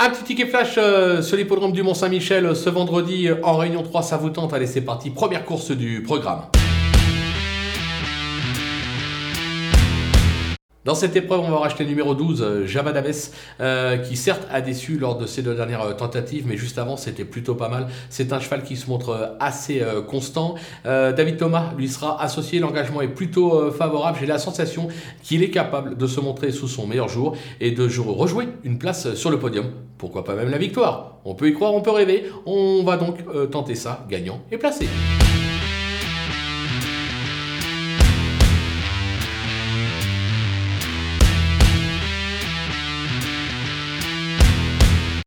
Un petit ticket flash euh, sur l'hippodrome du Mont-Saint-Michel euh, ce vendredi en Réunion 3, ça vous tente Allez, c'est parti, première course du programme. Dans cette épreuve, on va racheter le numéro 12, euh, Java Daves, euh, qui certes a déçu lors de ses deux dernières euh, tentatives, mais juste avant, c'était plutôt pas mal. C'est un cheval qui se montre assez constant. David Thomas lui sera associé, l'engagement est plutôt favorable. J'ai la sensation qu'il est capable de se montrer sous son meilleur jour et de jou- rejouer une place sur le podium. Pourquoi pas même la victoire? On peut y croire, on peut rêver. On va donc tenter ça, gagnant et placé.